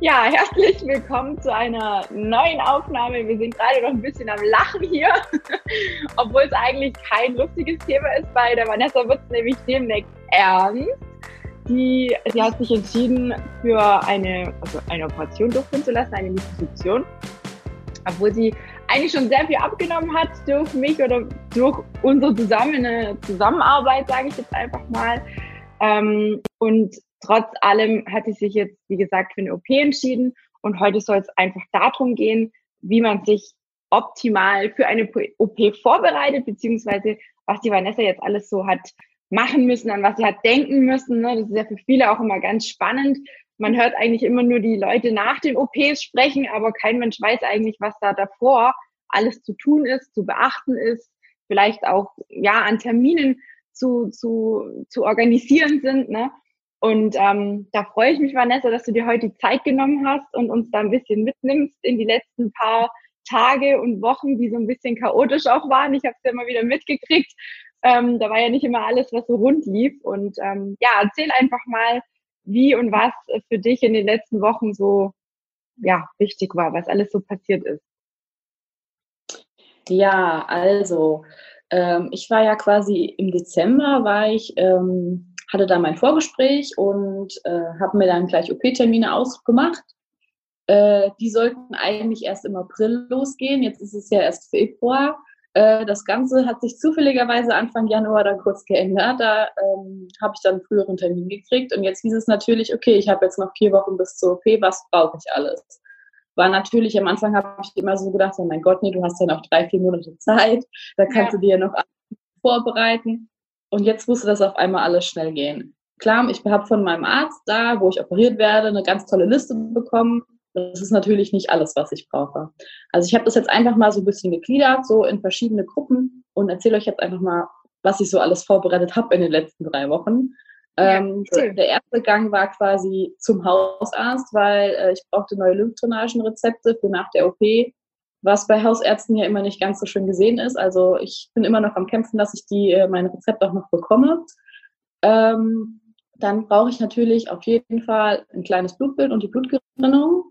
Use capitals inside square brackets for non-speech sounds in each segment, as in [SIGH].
Ja, herzlich willkommen zu einer neuen Aufnahme. Wir sind gerade noch ein bisschen am Lachen hier, [LAUGHS] obwohl es eigentlich kein lustiges Thema ist. Bei der Vanessa wird es nämlich demnächst ernst. Die, sie hat sich entschieden, für eine, also eine Operation durchführen zu lassen, eine Liposuktion. Obwohl sie eigentlich schon sehr viel abgenommen hat durch mich oder durch unsere zusammen, Zusammenarbeit, sage ich jetzt einfach mal. Ähm, und trotz allem hat sie sich jetzt, wie gesagt, für eine OP entschieden. Und heute soll es einfach darum gehen, wie man sich optimal für eine OP vorbereitet, beziehungsweise was die Vanessa jetzt alles so hat machen müssen, an was sie hat denken müssen. Ne? Das ist ja für viele auch immer ganz spannend. Man hört eigentlich immer nur die Leute nach den OPs sprechen, aber kein Mensch weiß eigentlich, was da davor alles zu tun ist, zu beachten ist, vielleicht auch ja an Terminen zu, zu, zu organisieren sind. Ne? Und ähm, da freue ich mich, Vanessa, dass du dir heute die Zeit genommen hast und uns da ein bisschen mitnimmst in die letzten paar Tage und Wochen, die so ein bisschen chaotisch auch waren. Ich habe es ja immer wieder mitgekriegt. Ähm, da war ja nicht immer alles, was so rund lief. Und ähm, ja, erzähl einfach mal, wie und was für dich in den letzten Wochen so ja, wichtig war, was alles so passiert ist. Ja, also ähm, ich war ja quasi im Dezember, war ich ähm, hatte da mein Vorgespräch und äh, habe mir dann gleich OP-Termine ausgemacht. Äh, die sollten eigentlich erst im April losgehen. Jetzt ist es ja erst Februar. Äh, das Ganze hat sich zufälligerweise Anfang Januar dann kurz geändert. Da ähm, habe ich dann einen früheren Termin gekriegt und jetzt hieß es natürlich, okay, ich habe jetzt noch vier Wochen bis zur OP, was brauche ich alles? War natürlich, am Anfang habe ich immer so gedacht, oh mein Gott, nee, du hast ja noch drei, vier Monate Zeit, da kannst ja. du dir ja noch vorbereiten. Und jetzt musste das auf einmal alles schnell gehen. Klar, ich habe von meinem Arzt da, wo ich operiert werde, eine ganz tolle Liste bekommen. Das ist natürlich nicht alles, was ich brauche. Also ich habe das jetzt einfach mal so ein bisschen gegliedert, so in verschiedene Gruppen und erzähle euch jetzt einfach mal, was ich so alles vorbereitet habe in den letzten drei Wochen. Ja, ähm, der erste Gang war quasi zum Hausarzt, weil äh, ich brauchte neue Lymphdrainagenrezepte für nach der OP was bei Hausärzten ja immer nicht ganz so schön gesehen ist. Also ich bin immer noch am Kämpfen, dass ich die, äh, mein Rezept auch noch bekomme. Ähm, dann brauche ich natürlich auf jeden Fall ein kleines Blutbild und die Blutgerinnung.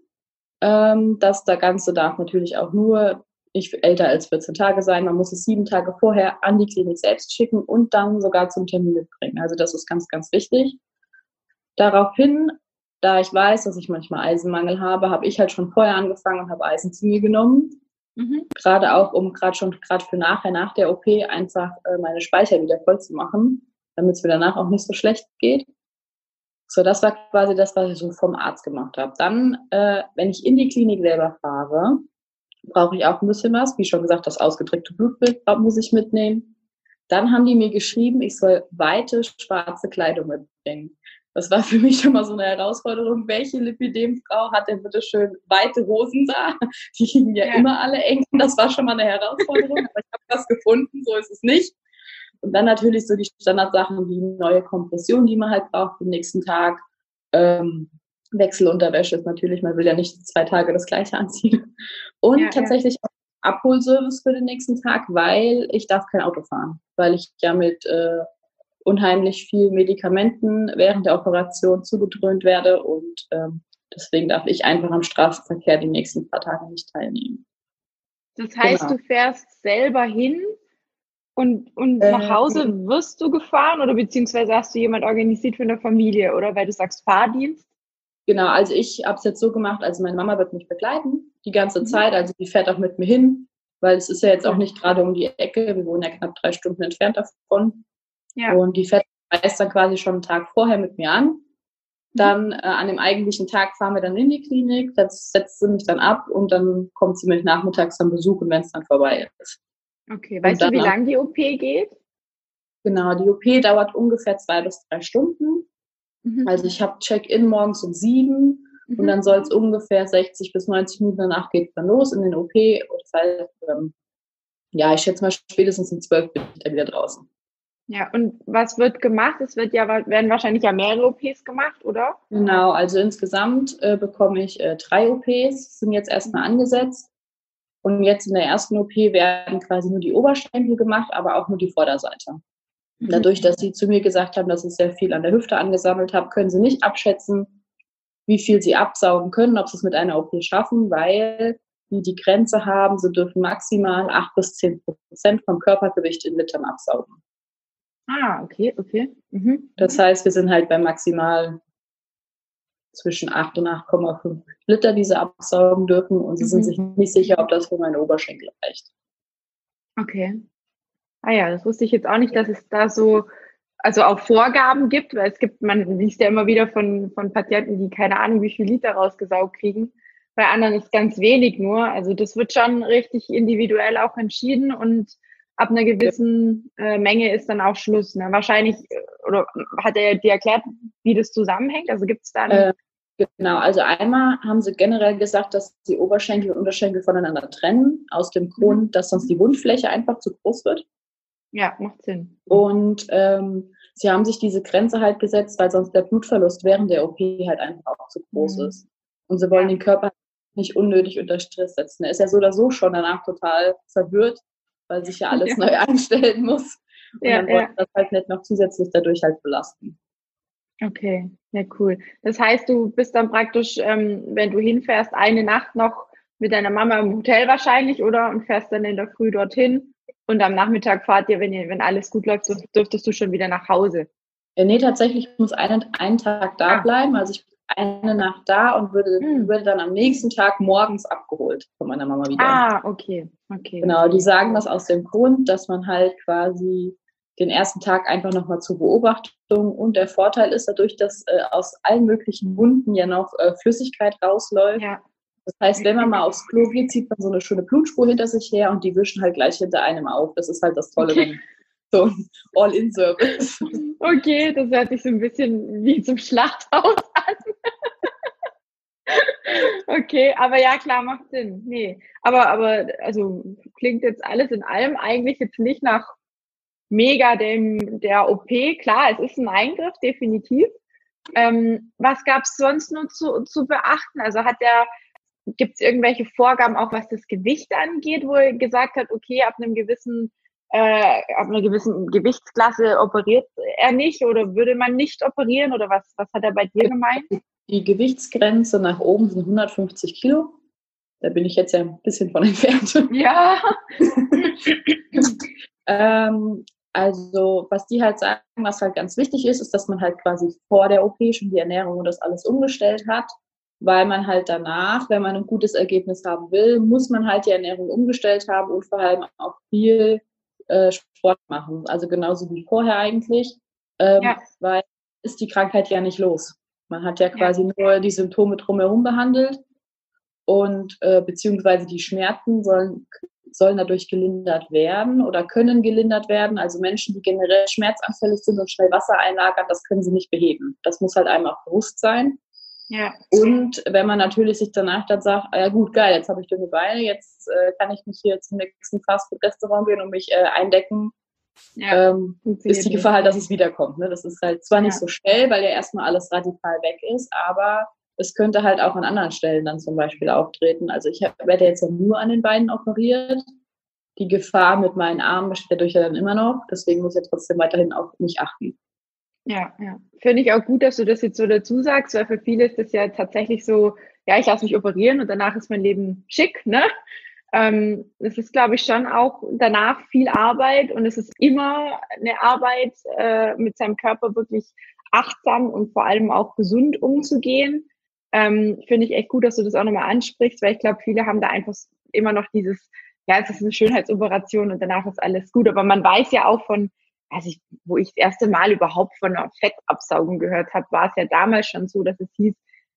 Ähm, das der Ganze darf natürlich auch nur nicht älter als 14 Tage sein. Man muss es sieben Tage vorher an die Klinik selbst schicken und dann sogar zum Termin mitbringen. Also das ist ganz, ganz wichtig. Daraufhin, da ich weiß, dass ich manchmal Eisenmangel habe, habe ich halt schon vorher angefangen und habe Eisen zu mir genommen. Mhm. Gerade auch, um gerade schon gerade für nachher, nach der OP, einfach äh, meine Speicher wieder voll zu machen, damit es mir danach auch nicht so schlecht geht. So, das war quasi das, was ich so vom Arzt gemacht habe. Dann, äh, wenn ich in die Klinik selber fahre, brauche ich auch ein bisschen was. Wie schon gesagt, das ausgedrückte Blutbild muss ich mitnehmen. Dann haben die mir geschrieben, ich soll weite schwarze Kleidung mitbringen. Das war für mich schon mal so eine Herausforderung. Welche Lipidem-Frau hat denn bitte schön weite Hosen da? Die hingen ja, ja, immer alle eng. Das war schon mal eine Herausforderung, aber ich habe was gefunden, so ist es nicht. Und dann natürlich so die Standardsachen wie neue Kompression, die man halt braucht für den nächsten Tag. Ähm, Wechselunterwäsche ist natürlich, man will ja nicht zwei Tage das gleiche anziehen. Und ja, tatsächlich ja. Abholservice für den nächsten Tag, weil ich darf kein Auto fahren, weil ich ja mit äh, unheimlich viel Medikamenten während der Operation zugedröhnt werde und ähm, deswegen darf ich einfach am Straßenverkehr die nächsten paar Tage nicht teilnehmen. Das heißt, genau. du fährst selber hin und, und äh, nach Hause wirst du gefahren oder beziehungsweise hast du jemand organisiert für eine Familie oder weil du sagst Fahrdienst? Genau, also ich habe es jetzt so gemacht, also meine Mama wird mich begleiten die ganze mhm. Zeit, also die fährt auch mit mir hin, weil es ist ja jetzt auch nicht gerade um die Ecke, wir wohnen ja knapp drei Stunden entfernt davon. Ja. Und die fährt reist dann quasi schon einen Tag vorher mit mir an. Mhm. Dann äh, an dem eigentlichen Tag fahren wir dann in die Klinik, das setzt sie mich dann ab und dann kommt sie mich nachmittags dann besuchen, wenn es dann vorbei ist. Okay, weißt du, wie lange die OP geht? Genau, die OP dauert ungefähr zwei bis drei Stunden. Mhm. Also ich habe Check-in morgens um sieben mhm. und dann soll es ungefähr 60 bis 90 Minuten danach geht dann los in den OP. Das heißt, ähm, ja, ich schätze mal spätestens um zwölf bin ich dann wieder draußen. Ja, und was wird gemacht? Es wird ja, werden wahrscheinlich ja mehrere OPs gemacht, oder? Genau, also insgesamt äh, bekomme ich äh, drei OPs, sind jetzt erstmal angesetzt. Und jetzt in der ersten OP werden quasi nur die Oberschenkel gemacht, aber auch nur die Vorderseite. Mhm. Dadurch, dass sie zu mir gesagt haben, dass ich sehr viel an der Hüfte angesammelt habe, können sie nicht abschätzen, wie viel sie absaugen können, ob sie es mit einer OP schaffen, weil die die Grenze haben, sie dürfen maximal 8 bis 10 Prozent vom Körpergewicht in Litern absaugen. Ah, okay, okay. Mhm. Das heißt, wir sind halt bei maximal zwischen 8 und 8,5 Liter, die sie absaugen dürfen und sie mhm. sind sich nicht sicher, ob das für meine Oberschenkel reicht. Okay. Ah ja, das wusste ich jetzt auch nicht, dass es da so, also auch Vorgaben gibt, weil es gibt, man liest ja immer wieder von, von Patienten, die keine Ahnung, wie viel Liter rausgesaugt kriegen. Bei anderen ist ganz wenig nur. Also das wird schon richtig individuell auch entschieden und ab einer gewissen äh, Menge ist dann auch Schluss. Ne? Wahrscheinlich, äh, oder hat er dir erklärt, wie das zusammenhängt? Also gibt es da eine äh, Genau, also einmal haben sie generell gesagt, dass die Oberschenkel und Unterschenkel voneinander trennen, aus dem Grund, mhm. dass sonst die Wundfläche einfach zu groß wird. Ja, macht Sinn. Und ähm, sie haben sich diese Grenze halt gesetzt, weil sonst der Blutverlust während der OP halt einfach auch zu groß mhm. ist. Und sie wollen den Körper nicht unnötig unter Stress setzen. Er ist ja so oder so schon danach total verwirrt, weil sich ja [LAUGHS] alles ja. neu einstellen muss. Und ja, dann wollen ja. das halt nicht noch zusätzlich dadurch halt belasten. Okay, ja cool. Das heißt, du bist dann praktisch, ähm, wenn du hinfährst, eine Nacht noch mit deiner Mama im Hotel wahrscheinlich, oder? Und fährst dann in der Früh dorthin und am Nachmittag fahrt ihr, wenn, ihr, wenn alles gut läuft, dürftest du schon wieder nach Hause. Ja, nee, tatsächlich muss einen, einen Tag da ah. bleiben. Also ich eine Nacht da und würde, hm. würde dann am nächsten Tag morgens abgeholt von meiner Mama wieder. Ah, okay. okay. Genau, die sagen das aus dem Grund, dass man halt quasi den ersten Tag einfach nochmal zur Beobachtung und der Vorteil ist dadurch, dass äh, aus allen möglichen Wunden ja noch äh, Flüssigkeit rausläuft. Ja. Das heißt, wenn man mal aufs Klo [LAUGHS] geht, zieht man so eine schöne Blutspur hinter sich her und die wischen halt gleich hinter einem auf. Das ist halt das Tolle, okay. so All-in-Service. [LAUGHS] Okay, das hört sich so ein bisschen wie zum Schlachthaus. Okay, aber ja, klar, macht Sinn. Nee, aber, aber, also klingt jetzt alles in allem eigentlich jetzt nicht nach mega dem, der OP. Klar, es ist ein Eingriff, definitiv. Ähm, was gab es sonst noch zu, zu beachten? Also hat der Gibt es irgendwelche Vorgaben auch, was das Gewicht angeht, wo er gesagt hat, okay, ab einem gewissen äh, ab einer gewissen Gewichtsklasse operiert er nicht oder würde man nicht operieren oder was, was hat er bei dir gemeint? Die Gewichtsgrenze nach oben sind 150 Kilo. Da bin ich jetzt ja ein bisschen von [LAUGHS] entfernt. Ja. ähm, also, was die halt sagen, was halt ganz wichtig ist, ist, dass man halt quasi vor der OP schon die Ernährung und das alles umgestellt hat weil man halt danach, wenn man ein gutes Ergebnis haben will, muss man halt die Ernährung umgestellt haben und vor allem auch viel äh, Sport machen. Also genauso wie vorher eigentlich, ähm, ja. weil ist die Krankheit ja nicht los. Man hat ja quasi ja. nur die Symptome drumherum behandelt und äh, beziehungsweise die Schmerzen sollen, sollen dadurch gelindert werden oder können gelindert werden. Also Menschen, die generell schmerzanfällig sind und schnell Wasser einlagern, das können sie nicht beheben. Das muss halt einmal bewusst sein. Ja. Und wenn man natürlich sich danach dann sagt, ah ja gut, geil, jetzt habe ich dünne Beine, jetzt äh, kann ich mich hier zum nächsten Fastfood-Restaurant gehen und mich äh, eindecken, ja, ähm, ist die Gefahr halt, dass es wiederkommt. Ne? Das ist halt zwar ja. nicht so schnell, weil ja erstmal alles radikal weg ist, aber es könnte halt auch an anderen Stellen dann zum Beispiel auftreten. Also ich hab, werde jetzt ja nur an den Beinen operiert. Die Gefahr mit meinen Armen besteht dadurch ja dann immer noch. Deswegen muss ich ja trotzdem weiterhin auf mich achten. Ja, ja. Finde ich auch gut, dass du das jetzt so dazu sagst, weil für viele ist das ja tatsächlich so, ja, ich lasse mich operieren und danach ist mein Leben schick, ne? Ähm, es ist, glaube ich, schon auch danach viel Arbeit und es ist immer eine Arbeit, äh, mit seinem Körper wirklich achtsam und vor allem auch gesund umzugehen. Ähm, Finde ich echt gut, dass du das auch nochmal ansprichst, weil ich glaube, viele haben da einfach immer noch dieses, ja, es ist eine Schönheitsoperation und danach ist alles gut. Aber man weiß ja auch von also ich, wo ich das erste Mal überhaupt von einer Fettabsaugung gehört habe, war es ja damals schon so, dass es hieß,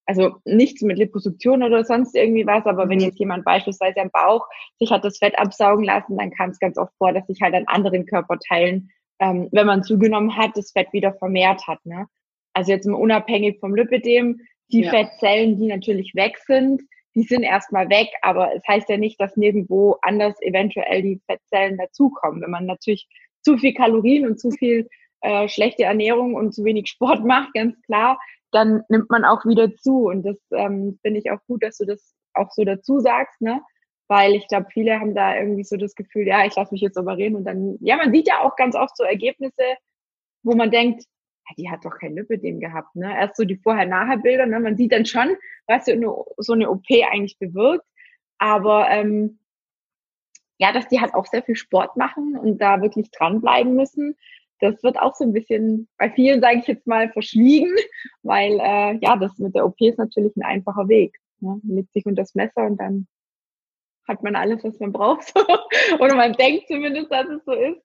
also nichts mit Liposuktion oder sonst irgendwie was, aber mhm. wenn jetzt jemand beispielsweise am Bauch sich hat das Fett absaugen lassen, dann kam es ganz oft vor, dass sich halt an anderen Körperteilen, ähm, wenn man zugenommen hat, das Fett wieder vermehrt hat. Ne? Also jetzt mal unabhängig vom Lipidem, die ja. Fettzellen, die natürlich weg sind, die sind erstmal weg, aber es heißt ja nicht, dass nirgendwo anders eventuell die Fettzellen dazukommen. Wenn man natürlich zu viel Kalorien und zu viel äh, schlechte Ernährung und zu wenig Sport [LAUGHS] macht, ganz klar, dann nimmt man auch wieder zu. Und das ähm, finde ich auch gut, dass du das auch so dazu sagst, ne? Weil ich glaube, viele haben da irgendwie so das Gefühl, ja, ich lasse mich jetzt operieren und dann, ja, man sieht ja auch ganz oft so Ergebnisse, wo man denkt, die hat doch kein Lipödem gehabt, ne? Erst so die Vorher-Nachher-Bilder, ne? Man sieht dann schon, was so eine, so eine OP eigentlich bewirkt. Aber ähm, ja, dass die halt auch sehr viel Sport machen und da wirklich dranbleiben müssen. Das wird auch so ein bisschen bei vielen, sage ich jetzt mal, verschwiegen, [LAUGHS] weil äh, ja, das mit der OP ist natürlich ein einfacher Weg. Ne? Mit sich und das Messer und dann hat man alles, was man braucht. [LAUGHS] Oder man denkt zumindest, dass es so ist.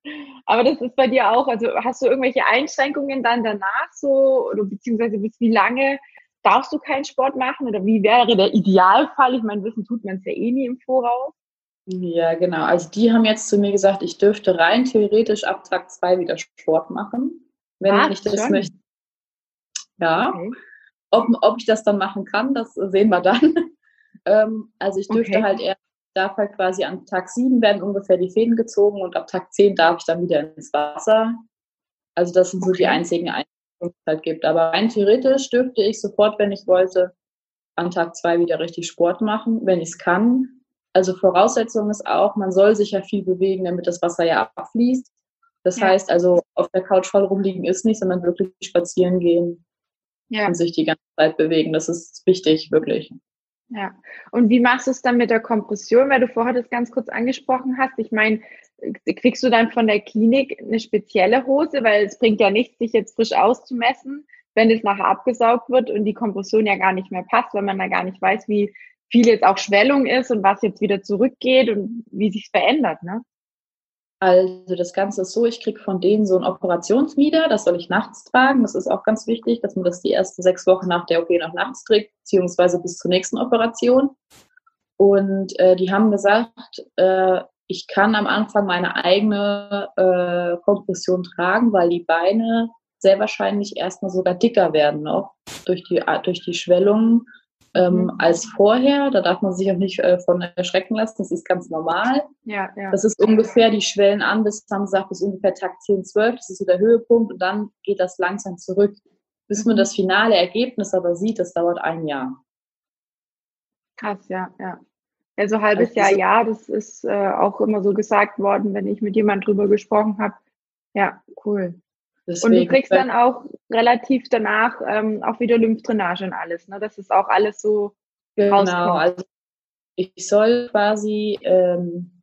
Aber das ist bei dir auch. Also hast du irgendwelche Einschränkungen dann danach so oder beziehungsweise bis wie lange darfst du keinen Sport machen oder wie wäre der Idealfall? Ich meine, wissen tut man es ja eh nie im Voraus. Ja, genau. Also die haben jetzt zu mir gesagt, ich dürfte rein theoretisch ab Tag zwei wieder Sport machen, wenn ah, ich das schon. möchte. Ja. Okay. Ob, ob ich das dann machen kann, das sehen wir dann. [LAUGHS] ähm, also ich dürfte okay. halt eher, darf halt quasi an Tag sieben werden ungefähr die Fäden gezogen und ab Tag zehn darf ich dann wieder ins Wasser. Also das sind okay. so die einzigen Einschränkungen, die es halt gibt. Aber rein theoretisch dürfte ich sofort, wenn ich wollte, an Tag zwei wieder richtig Sport machen, wenn ich es kann. Also Voraussetzung ist auch, man soll sich ja viel bewegen, damit das Wasser ja abfließt. Das ja. heißt also, auf der Couch voll rumliegen ist nicht, sondern wirklich spazieren gehen ja. und sich die ganze Zeit bewegen. Das ist wichtig, wirklich. Ja. Und wie machst du es dann mit der Kompression, weil du vorher das ganz kurz angesprochen hast? Ich meine, kriegst du dann von der Klinik eine spezielle Hose, weil es bringt ja nichts, sich jetzt frisch auszumessen, wenn es nachher abgesaugt wird und die Kompression ja gar nicht mehr passt, weil man da gar nicht weiß, wie viel jetzt auch Schwellung ist und was jetzt wieder zurückgeht und wie sich verändert, ne? Also das Ganze ist so, ich kriege von denen so ein Operationsmieder, das soll ich nachts tragen. Das ist auch ganz wichtig, dass man das die ersten sechs Wochen nach der OP noch nachts trägt, beziehungsweise bis zur nächsten Operation. Und äh, die haben gesagt, äh, ich kann am Anfang meine eigene äh, Kompression tragen, weil die Beine sehr wahrscheinlich erstmal sogar dicker werden noch durch die, durch die Schwellung ähm, mhm. als vorher. Da darf man sich auch nicht äh, von erschrecken lassen. Das ist ganz normal. Ja, ja. Das ist ungefähr, die Schwellen an bis, gesagt, bis ungefähr Tag 10, 12. Das ist so der Höhepunkt. Und dann geht das langsam zurück. Bis man mhm. das finale Ergebnis aber sieht, das dauert ein Jahr. Krass, ja, ja. Also halbes also, Jahr, ja, das ist äh, auch immer so gesagt worden, wenn ich mit jemand drüber gesprochen habe. Ja, cool. Deswegen, und du kriegst dann auch relativ danach ähm, auch wieder Lymphdrainage und alles, ne? Das ist auch alles so genau. Rauskommt. Also ich soll quasi, ähm,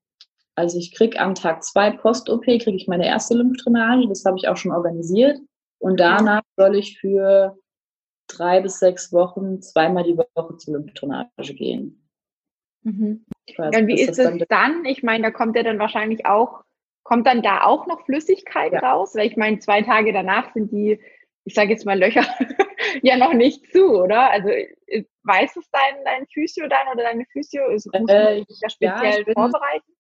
also ich krieg am Tag zwei Post-OP kriege ich meine erste Lymphdrainage, das habe ich auch schon organisiert. Und danach soll ich für drei bis sechs Wochen zweimal die Woche zur Lymphdrainage gehen. Mhm. Weiß, wie ist es dann, dann? Ich meine, da kommt ja dann wahrscheinlich auch Kommt dann da auch noch Flüssigkeit ja. raus? Weil ich meine, zwei Tage danach sind die, ich sage jetzt mal Löcher, [LAUGHS] ja noch nicht zu, oder? Also äh, weiß es dein, dein Physio dann oder deine Physio? Ist, muss äh, ja speziell ja, vorbereiten?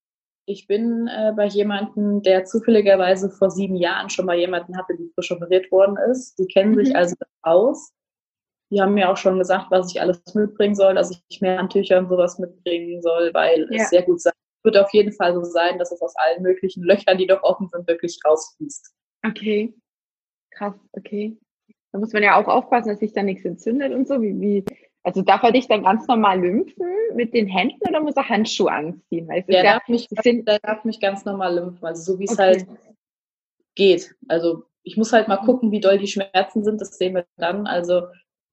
Ich bin äh, bei jemandem, der zufälligerweise vor sieben Jahren schon mal jemanden hatte, die frisch operiert worden ist. Die kennen mhm. sich also aus. Die haben mir auch schon gesagt, was ich alles mitbringen soll, dass ich mehr Handtücher und sowas mitbringen soll, weil ja. es sehr gut sein wird auf jeden Fall so sein, dass es aus allen möglichen Löchern, die doch offen sind, wirklich rausfließt. Okay. Krass, okay. Da muss man ja auch aufpassen, dass sich da nichts entzündet und so. Wie, wie, also darf er dich dann ganz normal lymphen mit den Händen oder muss er Handschuhe anziehen? Weil der, ja, darf mich, sind, der darf mich ganz normal lymphen, also so wie es okay. halt geht. Also ich muss halt mal gucken, wie doll die Schmerzen sind, das sehen wir dann. Also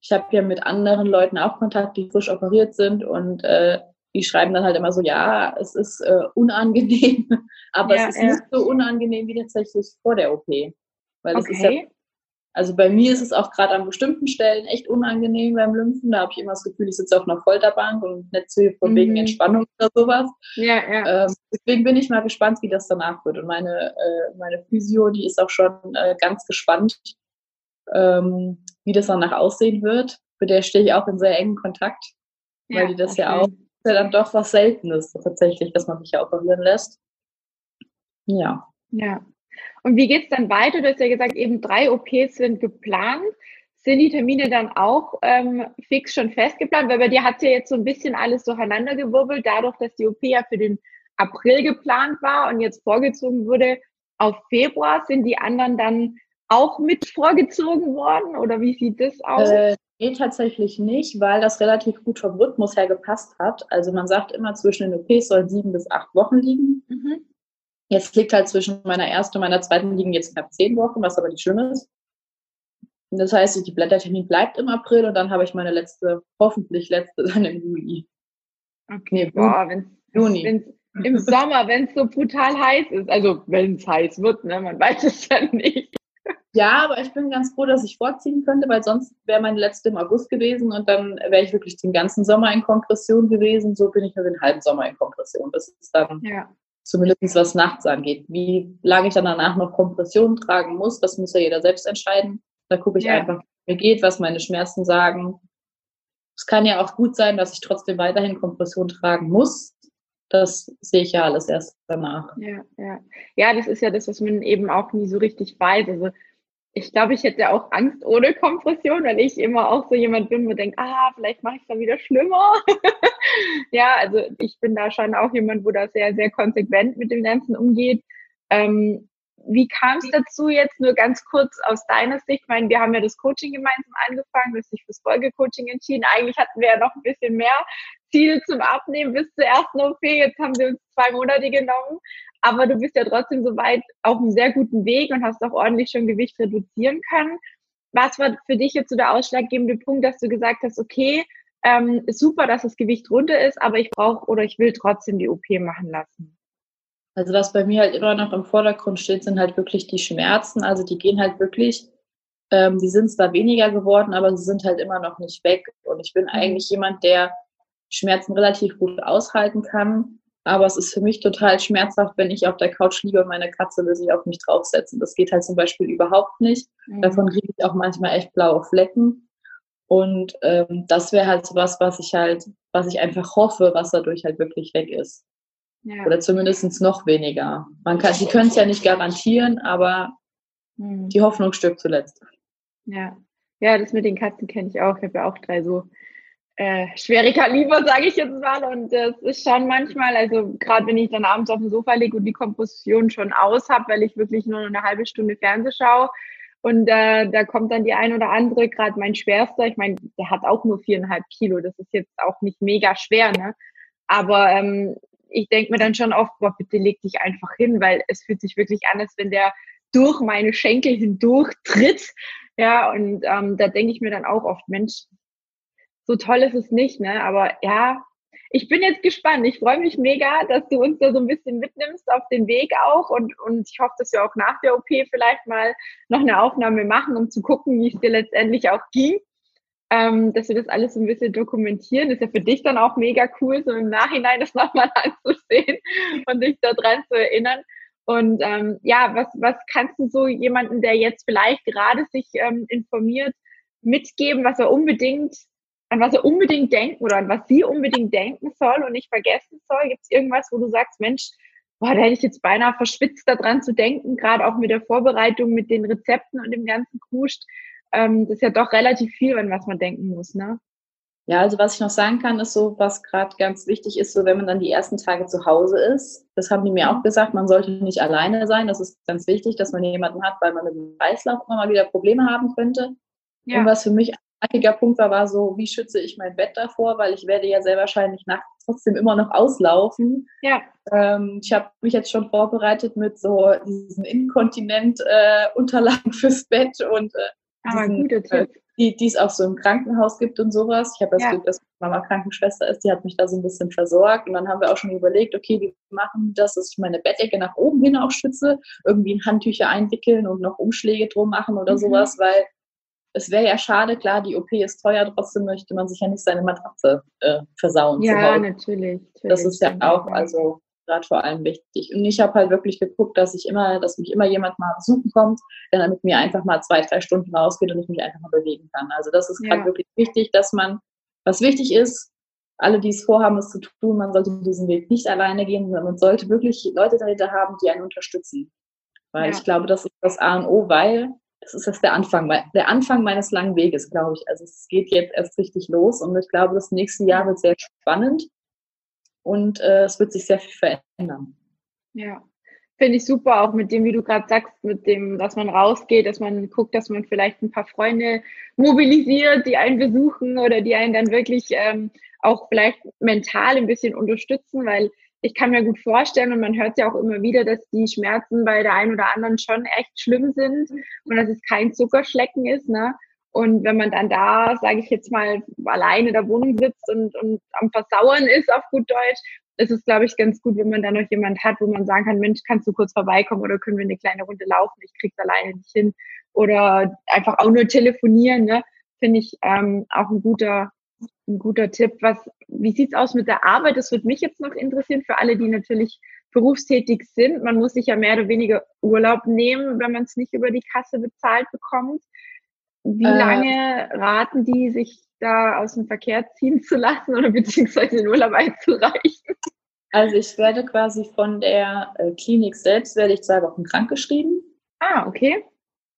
ich habe ja mit anderen Leuten auch Kontakt, die frisch operiert sind und äh, die schreiben dann halt immer so, ja, es ist äh, unangenehm, [LAUGHS] aber ja, es ist ja. nicht so unangenehm wie tatsächlich vor der OP. Weil okay. ist ja, also bei mir ist es auch gerade an bestimmten Stellen echt unangenehm beim Lymphen. Da habe ich immer das Gefühl, ich sitze auf einer Folterbank und nicht so von wegen mhm. Entspannung oder sowas. Ja, ja. Ähm, deswegen bin ich mal gespannt, wie das danach wird. Und meine, äh, meine Physio, die ist auch schon äh, ganz gespannt, ähm, wie das danach aussehen wird. Mit der stehe ich auch in sehr engen Kontakt, weil ja, die das okay. ja auch ja dann doch was Seltenes tatsächlich, dass man sich ja operieren lässt. Ja. Ja. Und wie geht es dann weiter? Du hast ja gesagt, eben drei OPs sind geplant. Sind die Termine dann auch ähm, fix schon festgeplant? Weil bei dir hat ja jetzt so ein bisschen alles durcheinander gewirbelt, dadurch, dass die OP ja für den April geplant war und jetzt vorgezogen wurde auf Februar. Sind die anderen dann auch mit vorgezogen worden oder wie sieht das aus? Äh, Nee, tatsächlich nicht, weil das relativ gut vom Rhythmus her gepasst hat. Also man sagt immer, zwischen den OPs sollen sieben bis acht Wochen liegen. Mhm. Jetzt liegt halt zwischen meiner ersten und meiner zweiten liegen jetzt knapp zehn Wochen, was aber nicht schlimm ist. Das heißt, die Blättertermin bleibt im April und dann habe ich meine letzte, hoffentlich letzte dann im Juli. Okay, nee, boah, wenn's, Juni. Im Sommer, wenn es so brutal heiß ist, also wenn es heiß wird, ne, man [LAUGHS] weiß es ja nicht. Ja, aber ich bin ganz froh, dass ich vorziehen könnte, weil sonst wäre meine letzte im August gewesen und dann wäre ich wirklich den ganzen Sommer in Kompression gewesen. So bin ich nur den halben Sommer in Kompression. Das ist dann ja. zumindest was nachts angeht. Wie lange ich dann danach noch Kompression tragen muss, das muss ja jeder selbst entscheiden. Da gucke ich ja. einfach, wie mir geht, was meine Schmerzen sagen. Es kann ja auch gut sein, dass ich trotzdem weiterhin Kompression tragen muss. Das sehe ich ja alles erst danach. Ja, ja. ja, das ist ja das, was man eben auch nie so richtig weiß. Also ich glaube, ich hätte auch Angst ohne Kompression, weil ich immer auch so jemand bin, wo denkt, ah, vielleicht mache ich es dann wieder schlimmer. [LAUGHS] ja, also ich bin da schon auch jemand, wo da sehr, sehr konsequent mit dem Ganzen umgeht. Ähm, wie kam es dazu jetzt nur ganz kurz aus deiner Sicht? Ich meine, wir haben ja das Coaching gemeinsam angefangen, du hast dich fürs Folgecoaching entschieden. Eigentlich hatten wir ja noch ein bisschen mehr Ziele zum Abnehmen bis zur ersten OP. Jetzt haben wir uns zwei Monate genommen. Aber du bist ja trotzdem soweit auf einem sehr guten Weg und hast auch ordentlich schon Gewicht reduzieren können. Was war für dich jetzt so der ausschlaggebende Punkt, dass du gesagt hast, okay, ähm, super, dass das Gewicht runter ist, aber ich brauche oder ich will trotzdem die OP machen lassen? Also was bei mir halt immer noch im Vordergrund steht, sind halt wirklich die Schmerzen. Also die gehen halt wirklich, ähm, die sind zwar weniger geworden, aber sie sind halt immer noch nicht weg. Und ich bin mhm. eigentlich jemand, der Schmerzen relativ gut aushalten kann. Aber es ist für mich total schmerzhaft, wenn ich auf der Couch liege und meine Katze will sich auf mich draufsetzen. Das geht halt zum Beispiel überhaupt nicht. Mhm. Davon kriege ich auch manchmal echt blaue Flecken. Und ähm, das wäre halt so was, was ich halt, was ich einfach hoffe, was dadurch halt wirklich weg ist. Ja. Oder zumindest noch weniger. Man kann, sie können es ja nicht garantieren, aber hm. die Hoffnung stirbt zuletzt. Ja. Ja, das mit den Katzen kenne ich auch. Ich habe ja auch drei so äh, schwere Kaliber, [LAUGHS] sage ich jetzt mal. Und das ist schon manchmal, also gerade wenn ich dann abends auf dem Sofa liege und die Komposition schon aus habe, weil ich wirklich nur eine halbe Stunde Fernseh schaue. Und äh, da kommt dann die ein oder andere, gerade mein Schwerster, ich meine, der hat auch nur viereinhalb Kilo, das ist jetzt auch nicht mega schwer, ne? Aber ähm, ich denke mir dann schon oft, boah, bitte leg dich einfach hin, weil es fühlt sich wirklich an, als wenn der durch meine Schenkel hindurch tritt. Ja, und ähm, da denke ich mir dann auch oft, Mensch, so toll ist es nicht, ne? Aber ja, ich bin jetzt gespannt. Ich freue mich mega, dass du uns da so ein bisschen mitnimmst auf den Weg auch und, und ich hoffe, dass wir auch nach der OP vielleicht mal noch eine Aufnahme machen, um zu gucken, wie es dir letztendlich auch ging ähm, dass wir das alles so ein bisschen dokumentieren. Ist ja für dich dann auch mega cool, so im Nachhinein das [LAUGHS] nochmal anzusehen und dich daran zu erinnern. Und ähm, ja, was, was kannst du so jemanden, der jetzt vielleicht gerade sich ähm, informiert, mitgeben, was er unbedingt, an was er unbedingt denken oder an was sie unbedingt denken soll und nicht vergessen soll? Gibt es irgendwas, wo du sagst, Mensch, boah, da hätte ich jetzt beinahe verschwitzt daran zu denken, gerade auch mit der Vorbereitung, mit den Rezepten und dem ganzen Kruscht ähm, das ist ja doch relativ viel, an was man denken muss, ne? Ja, also was ich noch sagen kann, ist so, was gerade ganz wichtig ist, so wenn man dann die ersten Tage zu Hause ist, das haben die mir auch gesagt, man sollte nicht alleine sein. Das ist ganz wichtig, dass man jemanden hat, weil man mit dem Kreislauf immer mal wieder Probleme haben könnte. Ja. Und was für mich ein wichtiger Punkt war, war so, wie schütze ich mein Bett davor, weil ich werde ja sehr wahrscheinlich nachts trotzdem immer noch auslaufen. Ja. Ähm, ich habe mich jetzt schon vorbereitet mit so diesen Inkontinent-Unterlagen äh, [LAUGHS] fürs Bett und äh, aber guter Tipp. Die, die es auch so im Krankenhaus gibt und sowas. Ich habe das ja. Glück, dass Mama Krankenschwester ist, die hat mich da so ein bisschen versorgt. Und dann haben wir auch schon überlegt, okay, wie machen das, dass ich meine Bettdecke nach oben hin auch schütze, irgendwie in Handtücher einwickeln und noch Umschläge drum machen oder mhm. sowas, weil es wäre ja schade, klar, die OP ist teuer, trotzdem möchte man sich ja nicht seine Matratze äh, versauen. Ja, natürlich, natürlich, Das ist ja auch, also gerade vor allem wichtig. Und ich habe halt wirklich geguckt, dass ich immer, dass mich immer jemand mal besuchen kommt, der dann mit mir einfach mal zwei, drei Stunden rausgeht und ich mich einfach mal bewegen kann. Also das ist gerade ja. wirklich wichtig, dass man, was wichtig ist, alle, die es vorhaben, es zu tun, man sollte diesen Weg nicht alleine gehen, sondern man sollte wirklich Leute dahinter haben, die einen unterstützen. Weil ja. ich glaube, das ist das A und O, weil das ist jetzt der Anfang, der Anfang meines langen Weges, glaube ich. Also es geht jetzt erst richtig los und ich glaube, das nächste Jahr wird sehr spannend und äh, es wird sich sehr viel verändern. Ja, finde ich super, auch mit dem, wie du gerade sagst, mit dem, dass man rausgeht, dass man guckt, dass man vielleicht ein paar Freunde mobilisiert, die einen besuchen oder die einen dann wirklich ähm, auch vielleicht mental ein bisschen unterstützen, weil ich kann mir gut vorstellen und man hört ja auch immer wieder, dass die Schmerzen bei der einen oder anderen schon echt schlimm sind und dass es kein Zuckerschlecken ist. Ne? Und wenn man dann da, sage ich jetzt mal, alleine in der Wohnung sitzt und, und am Versauern ist auf gut Deutsch, ist es, glaube ich, ganz gut, wenn man da noch jemand hat, wo man sagen kann, Mensch, kannst du kurz vorbeikommen oder können wir eine kleine Runde laufen? Ich krieg's alleine nicht hin. Oder einfach auch nur telefonieren, ne? Finde ich ähm, auch ein guter, ein guter Tipp. Was, wie sieht's aus mit der Arbeit? Das würde mich jetzt noch interessieren für alle, die natürlich berufstätig sind. Man muss sich ja mehr oder weniger Urlaub nehmen, wenn man es nicht über die Kasse bezahlt bekommt. Wie äh, lange raten die, sich da aus dem Verkehr ziehen zu lassen oder beziehungsweise den Urlaub einzureichen? Also ich werde quasi von der äh, Klinik selbst, werde ich zwei Wochen krankgeschrieben. Ah, okay.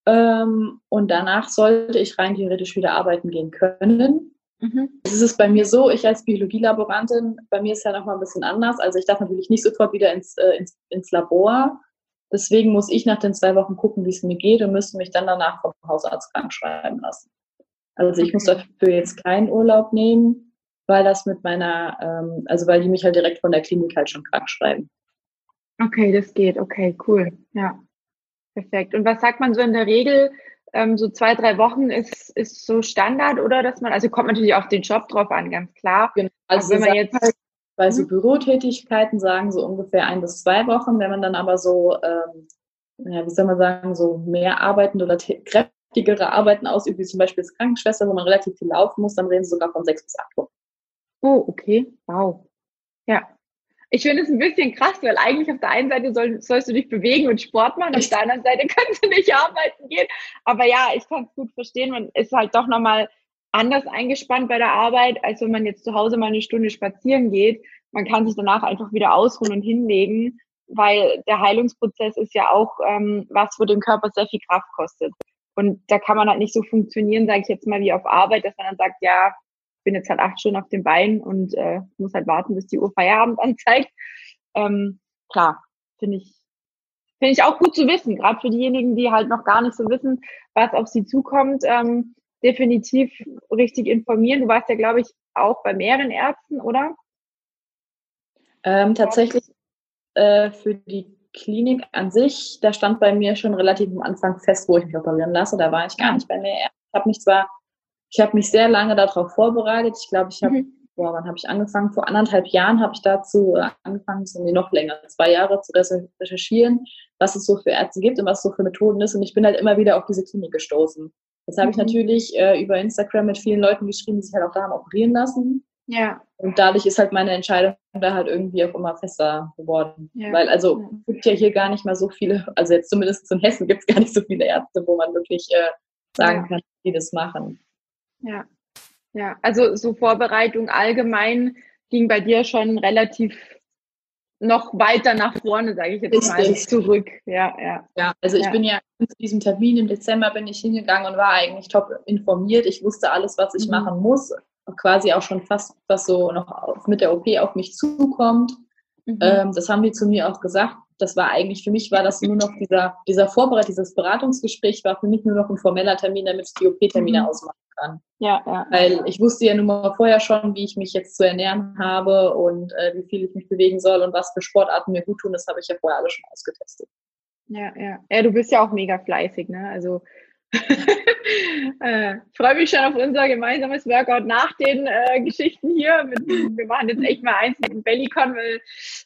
Ähm, und danach sollte ich rein theoretisch wieder arbeiten gehen können. Mhm. Es ist bei mir so, ich als Biologielaborantin, bei mir ist ja nochmal ein bisschen anders. Also ich darf natürlich nicht sofort wieder ins, äh, ins, ins Labor. Deswegen muss ich nach den zwei Wochen gucken, wie es mir geht und müsste mich dann danach vom Hausarzt krank schreiben lassen. Also ich muss dafür jetzt keinen Urlaub nehmen, weil das mit meiner, ähm, also weil die mich halt direkt von der Klinik halt schon krank schreiben. Okay, das geht. Okay, cool. Ja, perfekt. Und was sagt man so in der Regel? Ähm, so zwei, drei Wochen ist, ist so Standard, oder? Dass man, also kommt natürlich auf den Job drauf an, ganz klar. Genau. Also wenn man jetzt bei so mhm. Bürotätigkeiten sagen so ungefähr ein bis zwei Wochen. Wenn man dann aber so, ähm, ja, wie soll man sagen, so mehr arbeitende oder kräftigere Arbeiten ausübt, wie zum Beispiel als Krankenschwester, wo man relativ viel laufen muss, dann reden sie sogar von sechs bis acht Wochen. Oh, okay. Wow. Ja. Ich finde es ein bisschen krass, weil eigentlich auf der einen Seite soll, sollst du dich bewegen und Sport machen, auf der anderen Seite [LAUGHS] kannst du nicht arbeiten gehen. Aber ja, ich kann es gut verstehen. Man ist halt doch nochmal anders eingespannt bei der Arbeit, als wenn man jetzt zu Hause mal eine Stunde spazieren geht. Man kann sich danach einfach wieder ausruhen und hinlegen, weil der Heilungsprozess ist ja auch ähm, was, wo dem Körper sehr viel Kraft kostet. Und da kann man halt nicht so funktionieren, sage ich jetzt mal, wie auf Arbeit, dass man dann sagt, ja, ich bin jetzt halt acht Stunden auf dem Bein und äh, muss halt warten, bis die Uhr Feierabend [LAUGHS] anzeigt. Ähm, klar, finde ich, finde ich auch gut zu wissen, gerade für diejenigen, die halt noch gar nicht so wissen, was auf sie zukommt. Ähm, definitiv richtig informieren. Du warst ja, glaube ich, auch bei mehreren Ärzten, oder? Ähm, tatsächlich äh, für die Klinik an sich, da stand bei mir schon relativ am Anfang fest, wo ich mich operieren lasse. Da war ich gar nicht bei mir. Ich habe mich zwar, ich habe mich sehr lange darauf vorbereitet. Ich glaube, ich habe, mhm. boah, wann habe ich angefangen? Vor anderthalb Jahren habe ich dazu äh, angefangen, so noch länger, zwei Jahre zu recherchieren, was es so für Ärzte gibt und was es so für Methoden ist. Und ich bin halt immer wieder auf diese Klinik gestoßen. Das habe ich mhm. natürlich äh, über Instagram mit vielen Leuten geschrieben, die sich halt auch da haben operieren lassen. Ja. Und dadurch ist halt meine Entscheidung da halt irgendwie auch immer fester geworden. Ja. Weil also ja. gibt ja hier gar nicht mal so viele, also jetzt zumindest in Hessen gibt es gar nicht so viele Ärzte, wo man wirklich äh, sagen ja. kann, die das machen. Ja. Ja, also so Vorbereitung allgemein ging bei dir schon relativ noch weiter nach vorne, sage ich jetzt mal, zurück. Ja, ja. Ja, also ich bin ja zu diesem Termin im Dezember bin ich hingegangen und war eigentlich top informiert. Ich wusste alles, was ich mhm. machen muss, quasi auch schon fast, was so noch mit der OP auf mich zukommt. Mhm. Ähm, das haben die zu mir auch gesagt. Das war eigentlich, für mich war das nur noch dieser, dieser Vorbereit, dieses Beratungsgespräch war für mich nur noch ein formeller Termin, damit ich die OP-Termine mhm. ausmachen kann. Ja, ja. Weil ich wusste ja nun mal vorher schon, wie ich mich jetzt zu ernähren habe und äh, wie viel ich mich bewegen soll und was für Sportarten mir gut tun. Das habe ich ja vorher alles schon ausgetestet. Ja, ja. Ja, du bist ja auch mega fleißig, ne? Also [LAUGHS] äh, freue mich schon auf unser gemeinsames Workout nach den äh, Geschichten hier. Mit, wir machen jetzt echt mal eins mit dem Bellycon, weil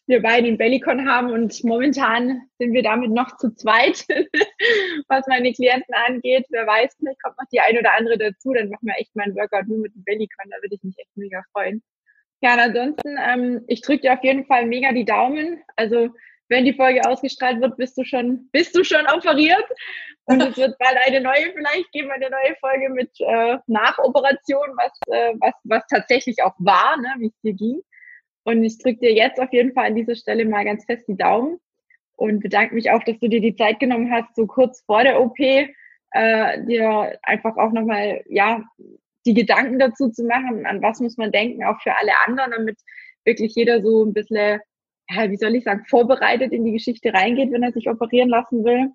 wir beide den Bellycon haben und momentan sind wir damit noch zu zweit, [LAUGHS] was meine Klienten angeht. Wer weiß, vielleicht kommt noch die ein oder andere dazu, dann machen wir echt mal ein Workout nur mit dem Bellycon, da würde ich mich echt mega freuen. Ja, und ansonsten, ähm, ich drücke dir auf jeden Fall mega die Daumen. Also wenn die Folge ausgestrahlt wird, bist du schon, bist du schon operiert. Und es wird bald eine neue, vielleicht geben wir eine neue Folge mit äh, Nachoperation, was, äh, was, was tatsächlich auch war, ne, wie es dir ging. Und ich drücke dir jetzt auf jeden Fall an dieser Stelle mal ganz fest die Daumen und bedanke mich auch, dass du dir die Zeit genommen hast, so kurz vor der OP, äh, dir einfach auch nochmal, ja, die Gedanken dazu zu machen, an was muss man denken, auch für alle anderen, damit wirklich jeder so ein bisschen, wie soll ich sagen, vorbereitet in die Geschichte reingeht, wenn er sich operieren lassen will.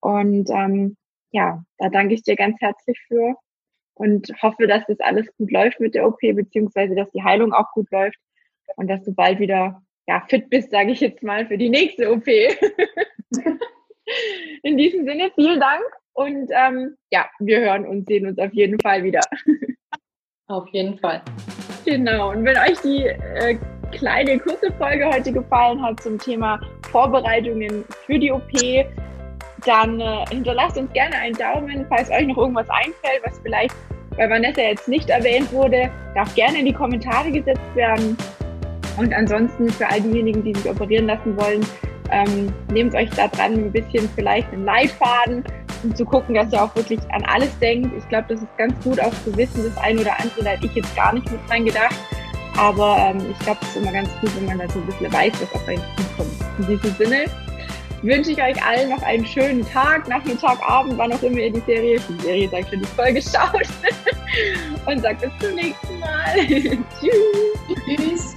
Und ähm, ja, da danke ich dir ganz herzlich für und hoffe, dass das alles gut läuft mit der OP, beziehungsweise dass die Heilung auch gut läuft und dass du bald wieder ja, fit bist, sage ich jetzt mal, für die nächste OP. [LAUGHS] In diesem Sinne, vielen Dank und ähm, ja, wir hören und sehen uns auf jeden Fall wieder. [LAUGHS] Auf jeden Fall. Genau, und wenn euch die äh, kleine, kurze Folge heute gefallen hat zum Thema Vorbereitungen für die OP, dann äh, hinterlasst uns gerne einen Daumen, falls euch noch irgendwas einfällt, was vielleicht bei Vanessa jetzt nicht erwähnt wurde, darf gerne in die Kommentare gesetzt werden. Und ansonsten für all diejenigen, die sich operieren lassen wollen, ähm, nehmt euch da dran ein bisschen vielleicht einen Leitfaden, um zu gucken, dass ihr auch wirklich an alles denkt. Ich glaube, das ist ganz gut auch zu wissen, das eine oder andere, da hätte ich jetzt gar nicht mit dran gedacht. Aber ähm, ich glaube, es ist immer ganz gut, wenn man da so ein bisschen weiß, was auf einen zukommt. In diesem Sinne wünsche ich euch allen noch einen schönen Tag, Nachmittag, Abend, wann auch immer ihr die Serie, die Serie, sag schon, die Folge [LAUGHS] schaut. Und sagt bis zum nächsten Mal. [LAUGHS] Tschüss.